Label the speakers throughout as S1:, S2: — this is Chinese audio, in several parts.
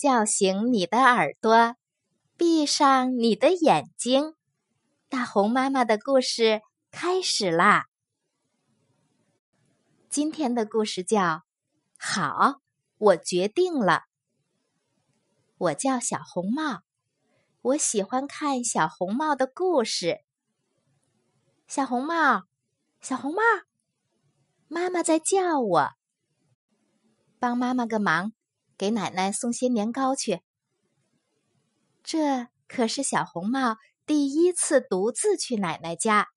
S1: 叫醒你的耳朵，闭上你的眼睛。大红妈妈的故事开始啦！今天的故事叫《好》，我决定了。我叫小红帽，我喜欢看小红帽的故事。小红帽，小红帽，妈妈在叫我，帮妈妈个忙，给奶奶送些年糕去。这可是小红帽。第一次独自去奶奶家，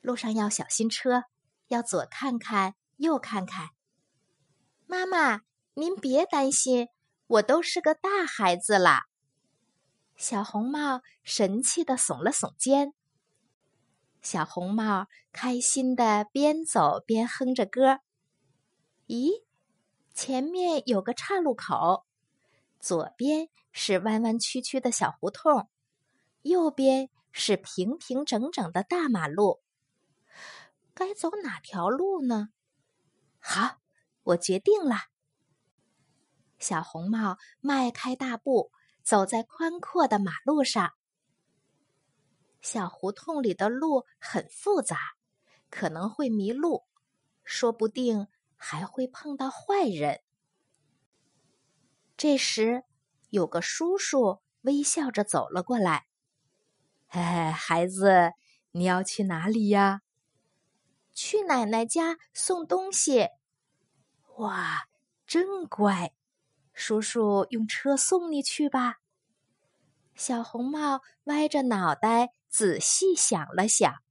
S1: 路上要小心车，要左看看右看看。妈妈，您别担心，我都是个大孩子了。小红帽神气的耸了耸肩。小红帽开心的边走边哼着歌。咦，前面有个岔路口，左边是弯弯曲曲的小胡同。右边是平平整整的大马路，该走哪条路呢？好，我决定了。小红帽迈开大步，走在宽阔的马路上。小胡同里的路很复杂，可能会迷路，说不定还会碰到坏人。这时，有个叔叔微笑着走了过来。嘿嘿，孩子，你要去哪里呀？去奶奶家送东西。哇，真乖！叔叔用车送你去吧。小红帽歪着脑袋仔细想了想，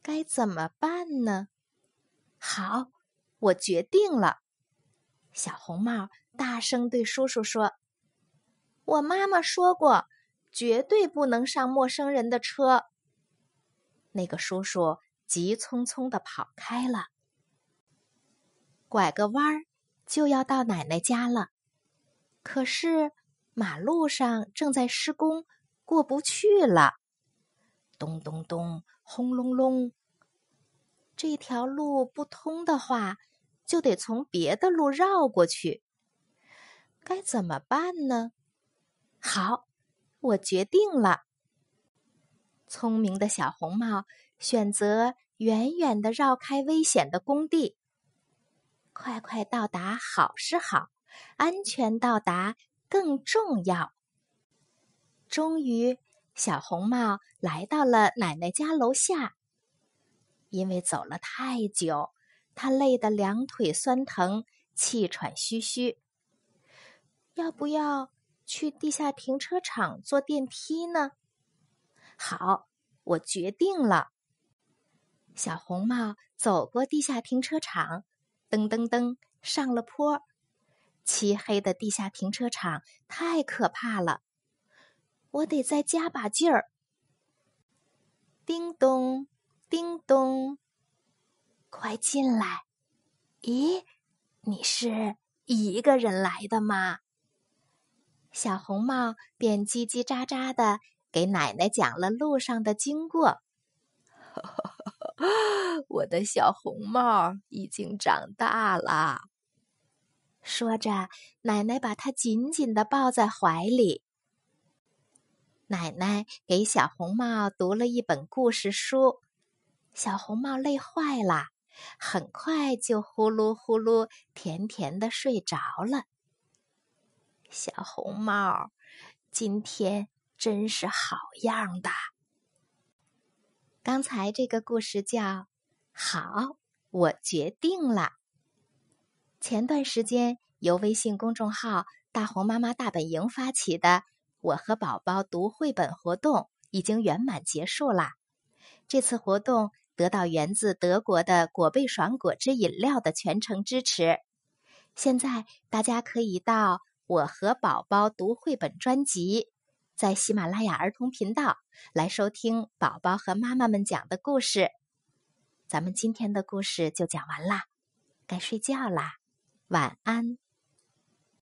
S1: 该怎么办呢？好，我决定了。小红帽大声对叔叔说：“我妈妈说过。”绝对不能上陌生人的车。那个叔叔急匆匆的跑开了，拐个弯儿就要到奶奶家了。可是马路上正在施工，过不去了。咚咚咚，轰隆隆。这条路不通的话，就得从别的路绕过去。该怎么办呢？好。我决定了。聪明的小红帽选择远远的绕开危险的工地，快快到达好是好，安全到达更重要。终于，小红帽来到了奶奶家楼下。因为走了太久，他累得两腿酸疼，气喘吁吁。要不要？去地下停车场坐电梯呢？好，我决定了。小红帽走过地下停车场，噔噔噔上了坡。漆黑的地下停车场太可怕了，我得再加把劲儿。叮咚，叮咚，快进来！咦，你是一个人来的吗？小红帽便叽叽喳喳的给奶奶讲了路上的经过。我的小红帽已经长大了，说着，奶奶把它紧紧的抱在怀里。奶奶给小红帽读了一本故事书，小红帽累坏了，很快就呼噜呼噜甜甜的睡着了。小红帽，今天真是好样的。刚才这个故事叫《好》，我决定了。前段时间由微信公众号“大红妈妈大本营”发起的“我和宝宝读绘本”活动已经圆满结束啦。这次活动得到源自德国的果贝爽果汁饮料的全程支持。现在大家可以到。我和宝宝读绘本专辑，在喜马拉雅儿童频道来收听宝宝和妈妈们讲的故事。咱们今天的故事就讲完啦，该睡觉啦，晚安。